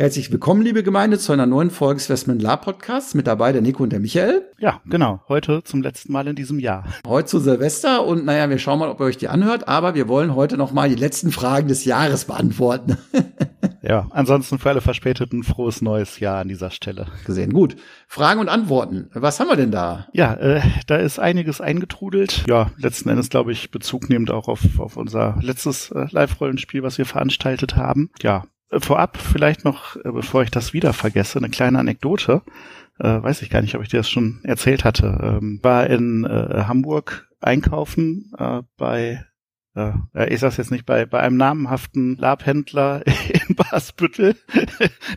Herzlich willkommen, liebe Gemeinde, zu einer neuen Folge des Westman La Podcasts. Mit dabei der Nico und der Michael. Ja, genau. Heute zum letzten Mal in diesem Jahr. Heute zu Silvester und naja, wir schauen mal, ob ihr euch die anhört, aber wir wollen heute noch mal die letzten Fragen des Jahres beantworten. ja, ansonsten für alle Verspäteten frohes neues Jahr an dieser Stelle. Gesehen. Gut. Fragen und Antworten. Was haben wir denn da? Ja, äh, da ist einiges eingetrudelt. Ja, letzten Endes glaube ich Bezug nehmend auch auf, auf unser letztes äh, Live-Rollenspiel, was wir veranstaltet haben. Ja, Vorab vielleicht noch, äh, bevor ich das wieder vergesse, eine kleine Anekdote. Äh, weiß ich gar nicht, ob ich dir das schon erzählt hatte. Ähm, war in äh, Hamburg einkaufen äh, bei äh, ich sag's jetzt nicht, bei, bei einem namenhaften Labhändler in Basbüttel.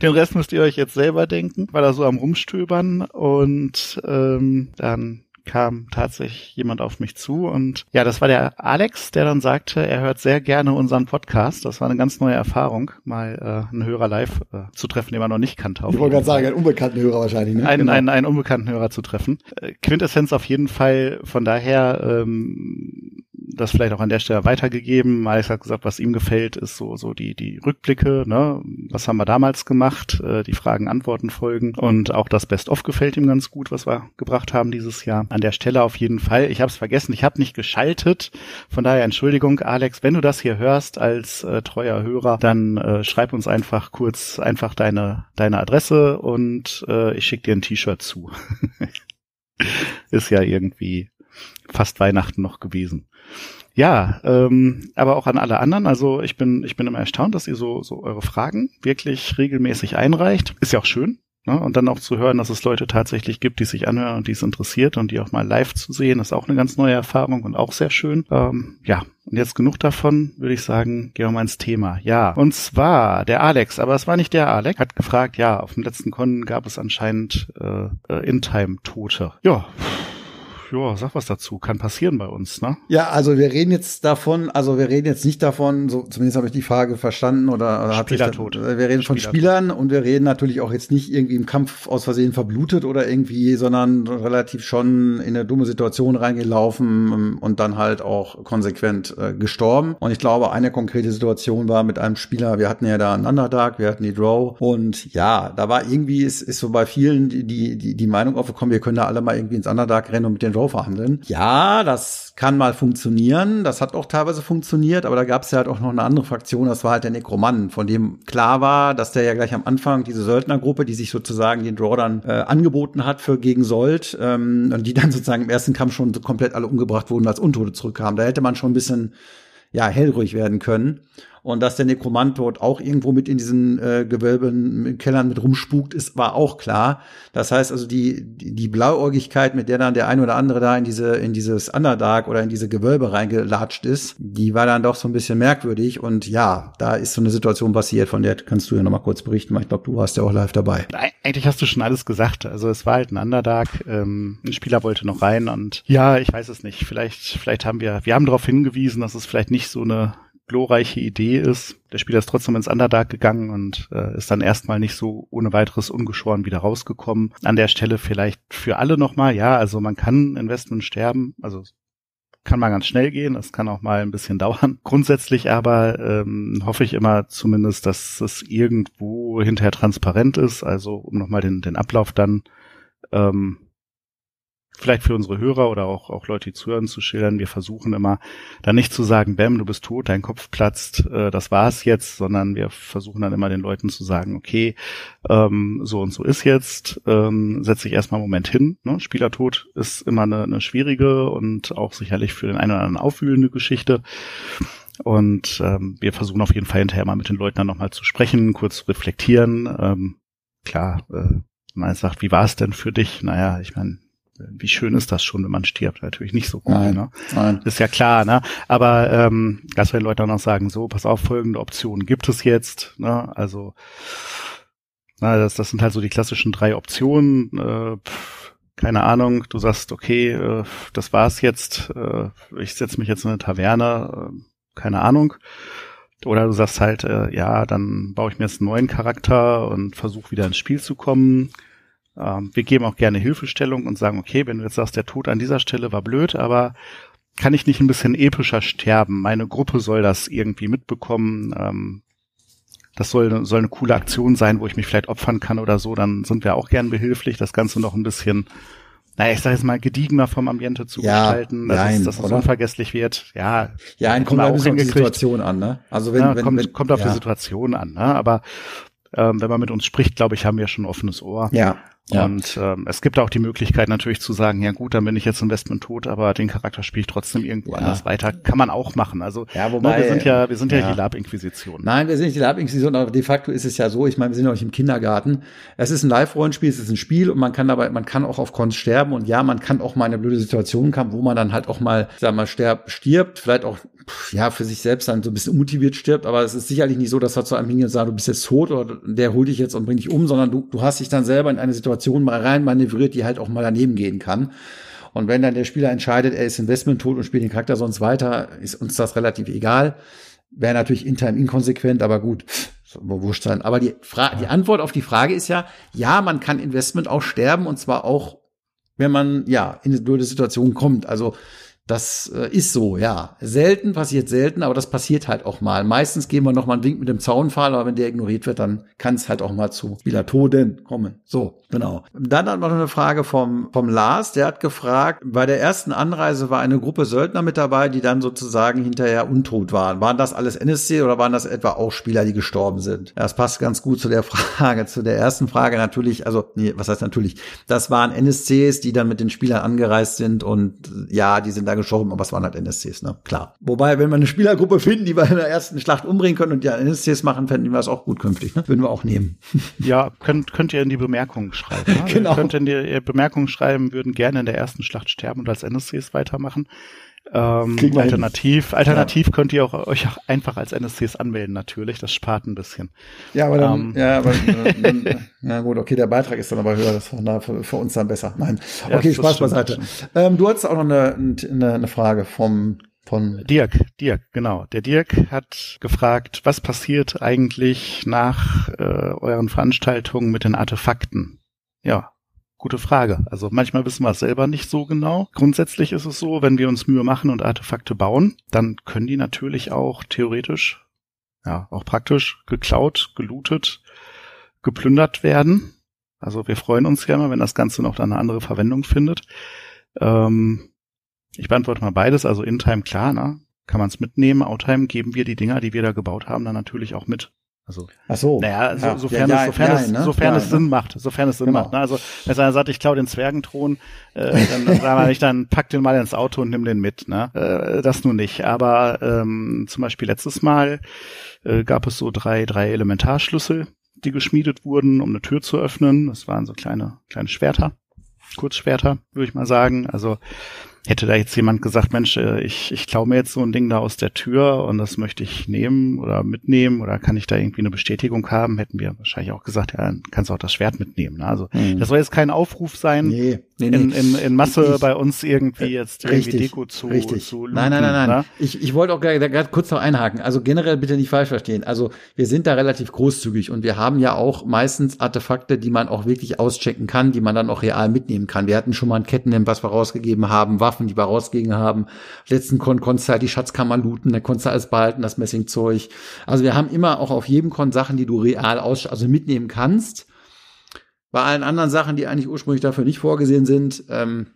Den Rest müsst ihr euch jetzt selber denken. War da so am Rumstöbern und ähm, dann kam tatsächlich jemand auf mich zu und ja, das war der Alex, der dann sagte, er hört sehr gerne unseren Podcast. Das war eine ganz neue Erfahrung, mal äh, einen Hörer live äh, zu treffen, den man noch nicht kannte. Ich wollte gerade sagen, einen unbekannten Hörer wahrscheinlich. Ne? Einen, genau. einen, einen unbekannten Hörer zu treffen. Äh, Quintessenz auf jeden Fall. Von daher ähm, das vielleicht auch an der Stelle weitergegeben. Alex hat gesagt, was ihm gefällt, ist so, so die, die Rückblicke, ne? Was haben wir damals gemacht? Äh, die Fragen, Antworten folgen. Und auch das Best-of gefällt ihm ganz gut, was wir gebracht haben dieses Jahr. An der Stelle auf jeden Fall. Ich habe es vergessen, ich habe nicht geschaltet. Von daher Entschuldigung, Alex, wenn du das hier hörst als äh, treuer Hörer, dann äh, schreib uns einfach kurz einfach deine, deine Adresse und äh, ich schicke dir ein T-Shirt zu. ist ja irgendwie fast Weihnachten noch gewesen. Ja, ähm, aber auch an alle anderen. Also ich bin, ich bin immer erstaunt, dass ihr so, so eure Fragen wirklich regelmäßig einreicht. Ist ja auch schön. Ne? Und dann auch zu hören, dass es Leute tatsächlich gibt, die sich anhören und die es interessiert und die auch mal live zu sehen, ist auch eine ganz neue Erfahrung und auch sehr schön. Ähm, ja, und jetzt genug davon, würde ich sagen, gehen wir mal ins Thema. Ja, und zwar der Alex, aber es war nicht der Alex, hat gefragt, ja, auf dem letzten Con gab es anscheinend äh, äh In-Time-Tote. Ja, ja, sag was dazu. Kann passieren bei uns, ne? Ja, also wir reden jetzt davon, also wir reden jetzt nicht davon, so zumindest habe ich die Frage verstanden oder, Spielertod. Da, wir reden von Spielern und wir reden natürlich auch jetzt nicht irgendwie im Kampf aus Versehen verblutet oder irgendwie, sondern relativ schon in eine dumme Situation reingelaufen ähm, und dann halt auch konsequent äh, gestorben. Und ich glaube, eine konkrete Situation war mit einem Spieler, wir hatten ja da einen Underdark, wir hatten die Draw und ja, da war irgendwie, ist, ist so bei vielen die, die, die Meinung aufgekommen, wir können da alle mal irgendwie ins Underdark rennen und mit den Draw Show verhandeln. Ja, das kann mal funktionieren. Das hat auch teilweise funktioniert, aber da gab es ja halt auch noch eine andere Fraktion, das war halt der Nekroman, von dem klar war, dass der ja gleich am Anfang diese Söldnergruppe, die sich sozusagen den Draw dann äh, angeboten hat für gegen Sold, ähm, und die dann sozusagen im ersten Kampf schon komplett alle umgebracht wurden, als Untote zurückkamen. Da hätte man schon ein bisschen ja, hellruhig werden können und dass der Nekromant dort auch irgendwo mit in diesen äh, Gewölben, mit Kellern mit rumspukt, ist, war auch klar. Das heißt also, die, die, Blauäugigkeit, mit der dann der ein oder andere da in diese, in dieses Underdark oder in diese Gewölbe reingelatscht ist, die war dann doch so ein bisschen merkwürdig. Und ja, da ist so eine Situation passiert, von der kannst du ja noch mal kurz berichten, weil ich glaube, du warst ja auch live dabei. Eigentlich hast du schon alles gesagt. Also es war halt ein Underdark, ähm, ein Spieler wollte noch rein und ja, ich weiß es nicht. Vielleicht, vielleicht haben wir, wir haben darauf hingewiesen, dass es vielleicht nicht so eine glorreiche Idee ist. Der Spieler ist trotzdem ins Underdark gegangen und äh, ist dann erstmal nicht so ohne weiteres ungeschoren wieder rausgekommen. An der Stelle vielleicht für alle nochmal, ja, also man kann Investment sterben, also kann mal ganz schnell gehen, es kann auch mal ein bisschen dauern. Grundsätzlich aber ähm, hoffe ich immer zumindest, dass es irgendwo hinterher transparent ist, also um nochmal den, den Ablauf dann ähm, vielleicht für unsere Hörer oder auch, auch Leute, die zuhören, zu schildern. Wir versuchen immer dann nicht zu sagen, Bam, du bist tot, dein Kopf platzt, äh, das war's jetzt, sondern wir versuchen dann immer den Leuten zu sagen, okay, ähm, so und so ist jetzt, ähm, setz dich erstmal einen Moment hin. Ne? Spielertod ist immer eine, eine schwierige und auch sicherlich für den einen oder anderen aufwühlende Geschichte. Und ähm, wir versuchen auf jeden Fall hinterher mal mit den Leuten dann nochmal zu sprechen, kurz zu reflektieren. Ähm, klar, äh, man sagt, wie war es denn für dich? Naja, ich meine, wie schön ist das schon, wenn man stirbt? Natürlich nicht so gut, nein, ne? Nein. Ist ja klar, ne? Aber ähm, dass wir den Leuten auch noch sagen, so, pass auf, folgende Optionen gibt es jetzt, ne? Also Na, das, das sind halt so die klassischen drei Optionen. Äh, pff, keine Ahnung, du sagst, okay, äh, das war's jetzt, äh, ich setze mich jetzt in eine Taverne, äh, keine Ahnung. Oder du sagst halt, äh, ja, dann baue ich mir jetzt einen neuen Charakter und versuche wieder ins Spiel zu kommen. Ähm, wir geben auch gerne Hilfestellung und sagen, okay, wenn du jetzt sagst, der Tod an dieser Stelle war blöd, aber kann ich nicht ein bisschen epischer sterben? Meine Gruppe soll das irgendwie mitbekommen. Ähm, das soll, soll eine coole Aktion sein, wo ich mich vielleicht opfern kann oder so, dann sind wir auch gern behilflich, das Ganze noch ein bisschen, naja, ich sag jetzt mal, gediegener vom Ambiente zu ja, gestalten, dass, nein, es, dass es unvergesslich wird. Ja, ja ein kommt auch auf die Situation an, ne? Also wenn, ja, wenn, kommt, wenn, kommt auf ja. die Situation an, ne? Aber ähm, wenn man mit uns spricht, glaube ich, haben wir schon ein offenes Ohr. Ja. Ja. Und ähm, es gibt auch die Möglichkeit natürlich zu sagen, ja gut, dann bin ich jetzt Investment tot, aber den Charakter spiele ich trotzdem irgendwo ja. anders weiter. Kann man auch machen. Also ja, ne, wobei, wir sind ja, wir sind ja, ja die Lab-Inquisition. Nein, wir sind nicht die Lab-Inquisition, aber de facto ist es ja so, ich meine, wir sind ja nicht im Kindergarten. Es ist ein Live-Rollenspiel, es ist ein Spiel und man kann dabei, man kann auch auf Cons sterben und ja, man kann auch mal in eine blöde Situation kommen, wo man dann halt auch mal, sag mal, sterb, stirbt, vielleicht auch ja, für sich selbst dann so ein bisschen unmotiviert stirbt, aber es ist sicherlich nicht so, dass er zu einem hingeht und sagt, du bist jetzt tot oder der holt dich jetzt und bringt dich um, sondern du, du hast dich dann selber in eine Situation mal rein manövriert, die halt auch mal daneben gehen kann. Und wenn dann der Spieler entscheidet, er ist Investment tot und spielt den Charakter sonst weiter, ist uns das relativ egal. Wäre natürlich intern inkonsequent, aber gut, wurscht sein. Aber die, Fra die Antwort auf die Frage ist ja, ja, man kann Investment auch sterben und zwar auch, wenn man ja in eine blöde Situation kommt. Also das äh, ist so, ja. Selten, passiert selten, aber das passiert halt auch mal. Meistens gehen wir noch mal einen Wink mit dem Zaunpfahl, aber wenn der ignoriert wird, dann kann es halt auch mal zu Spielertoden kommen. So, genau. Dann hat man noch eine Frage vom, vom Lars, der hat gefragt, bei der ersten Anreise war eine Gruppe Söldner mit dabei, die dann sozusagen hinterher untot waren. Waren das alles NSC oder waren das etwa auch Spieler, die gestorben sind? Das passt ganz gut zu der Frage, zu der ersten Frage natürlich, also, nee, was heißt natürlich? Das waren NSCs, die dann mit den Spielern angereist sind und ja, die sind da gestorben, aber es waren halt NSCs, ne? Klar. Wobei, wenn wir eine Spielergruppe finden, die wir in der ersten Schlacht umbringen können und ja NSCs machen, fänden wir das auch gut künftig, ne? Würden wir auch nehmen. Ja, könnt, könnt ihr in die Bemerkungen schreiben. Ne? genau. Ihr könnt in die Bemerkungen schreiben, würden gerne in der ersten Schlacht sterben und als NSCs weitermachen. Ähm, alternativ, alternativ ja. könnt ihr auch euch auch einfach als NSCs anmelden, natürlich. Das spart ein bisschen. Ja, aber dann, ähm. ja, aber dann, ja gut, okay, der Beitrag ist dann aber höher, das war für, für uns dann besser. Nein. Okay, ja, Spaß beiseite. Ähm, du hattest auch noch eine, eine, eine Frage vom von Dirk, Dirk, genau. Der Dirk hat gefragt, was passiert eigentlich nach äh, euren Veranstaltungen mit den Artefakten? Ja, Gute Frage. Also manchmal wissen wir es selber nicht so genau. Grundsätzlich ist es so, wenn wir uns Mühe machen und Artefakte bauen, dann können die natürlich auch theoretisch, ja, auch praktisch geklaut, gelootet, geplündert werden. Also wir freuen uns ja immer, wenn das Ganze noch eine andere Verwendung findet. Ähm, ich beantworte mal beides. Also In-Time, klar, ne? kann man es mitnehmen. Outtime geben wir die Dinger, die wir da gebaut haben, dann natürlich auch mit. Also, Ach so. Naja, so, ja. sofern, ja, es, sofern, ja, es, ne? sofern es Sinn macht, sofern es Sinn genau. macht. Ne? Also, wenn einer sagt, ich klaue den Zwergenthron, äh, dann sagen wir nicht, dann pack den mal ins Auto und nimm den mit. Ne? Äh, das nun nicht. Aber ähm, zum Beispiel letztes Mal äh, gab es so drei, drei Elementarschlüssel, die geschmiedet wurden, um eine Tür zu öffnen. Das waren so kleine, kleine Schwerter, Kurzschwerter, würde ich mal sagen. Also Hätte da jetzt jemand gesagt, Mensch, äh, ich, ich klaue mir jetzt so ein Ding da aus der Tür und das möchte ich nehmen oder mitnehmen oder kann ich da irgendwie eine Bestätigung haben, hätten wir wahrscheinlich auch gesagt, ja, dann kannst du auch das Schwert mitnehmen. Ne? Also mhm. das soll jetzt kein Aufruf sein, nee, nee, nee. In, in, in Masse ich, bei uns irgendwie jetzt richtig, irgendwie Deko zu, richtig. zu looten, Nein, nein, nein, nein. Ne? Ich, ich wollte auch gerade kurz noch einhaken. Also generell bitte nicht falsch verstehen. Also wir sind da relativ großzügig und wir haben ja auch meistens Artefakte, die man auch wirklich auschecken kann, die man dann auch real mitnehmen kann. Wir hatten schon mal ein Kettenhemd, was wir rausgegeben haben, Waffen, die wir rausgegeben haben. Letzten Con konntest du halt die Schatzkammer looten, da konntest du alles behalten, das Messingzeug. Also wir haben immer auch auf jedem Con Sachen, die du real aus, also mitnehmen kannst. Bei allen anderen Sachen, die eigentlich ursprünglich dafür nicht vorgesehen sind, ähm,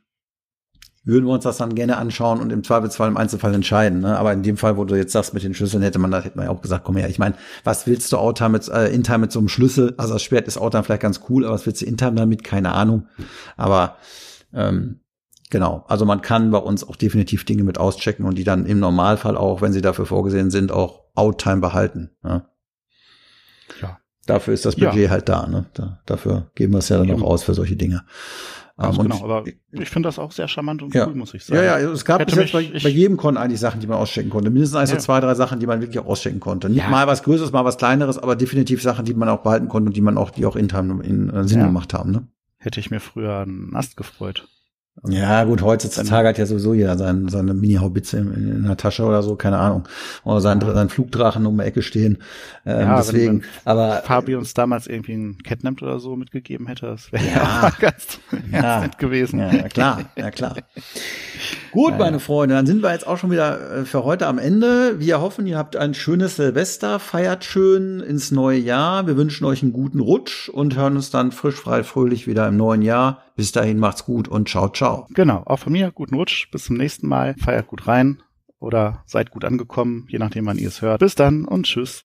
würden wir uns das dann gerne anschauen und im Zweifelsfall im Einzelfall entscheiden. Ne? Aber in dem Fall, wo du jetzt sagst mit den Schlüsseln, hätte man da hätte man ja auch gesagt, komm her, ich meine, was willst du Outtime mit, äh, Intime mit so einem Schlüssel? Also das Schwert ist Outtime vielleicht ganz cool, aber was willst du Intime damit? Keine Ahnung. Aber ähm, Genau, also man kann bei uns auch definitiv Dinge mit auschecken und die dann im Normalfall auch, wenn sie dafür vorgesehen sind, auch Outtime behalten. Ja. ja. Dafür ist das Budget ja. halt da, ne? Da, dafür geben wir es ja dann auch aus für solche Dinge. Also genau, aber ich finde das auch sehr charmant und ja. cool, muss ich sagen. Ja, ja, es gab Hätte bis jetzt bei, bei, jedem Con eigentlich Sachen, die man ausstecken konnte. Mindestens also ja. zwei, drei Sachen, die man wirklich auch ausstecken konnte. Nicht ja. mal was Größeres, mal was Kleineres, aber definitiv Sachen, die man auch behalten konnte und die man auch, die auch intern in, in Sinn gemacht haben. Ne? Hätte ich mir früher einen Ast gefreut. Ja, gut, heutzutage hat ja sowieso jeder sein, seine Mini-Haubitze in, in, der Tasche oder so, keine Ahnung. Oder sein, ja. sein Flugdrachen um die Ecke stehen. Ähm, ja, deswegen, aber. Fabi uns damals irgendwie ein Catnap oder so mitgegeben hätte, das wäre ja, ganz, ja, ganz nett gewesen. Ja, klar, ja, klar. Gut, ja, meine Freunde, dann sind wir jetzt auch schon wieder äh, für heute am Ende. Wir hoffen, ihr habt ein schönes Silvester, feiert schön ins neue Jahr. Wir wünschen euch einen guten Rutsch und hören uns dann frisch, frei, fröhlich wieder im neuen Jahr. Bis dahin macht's gut und ciao, ciao. Genau, auch von mir guten Rutsch. Bis zum nächsten Mal. Feiert gut rein oder seid gut angekommen, je nachdem, wann ihr es hört. Bis dann und tschüss.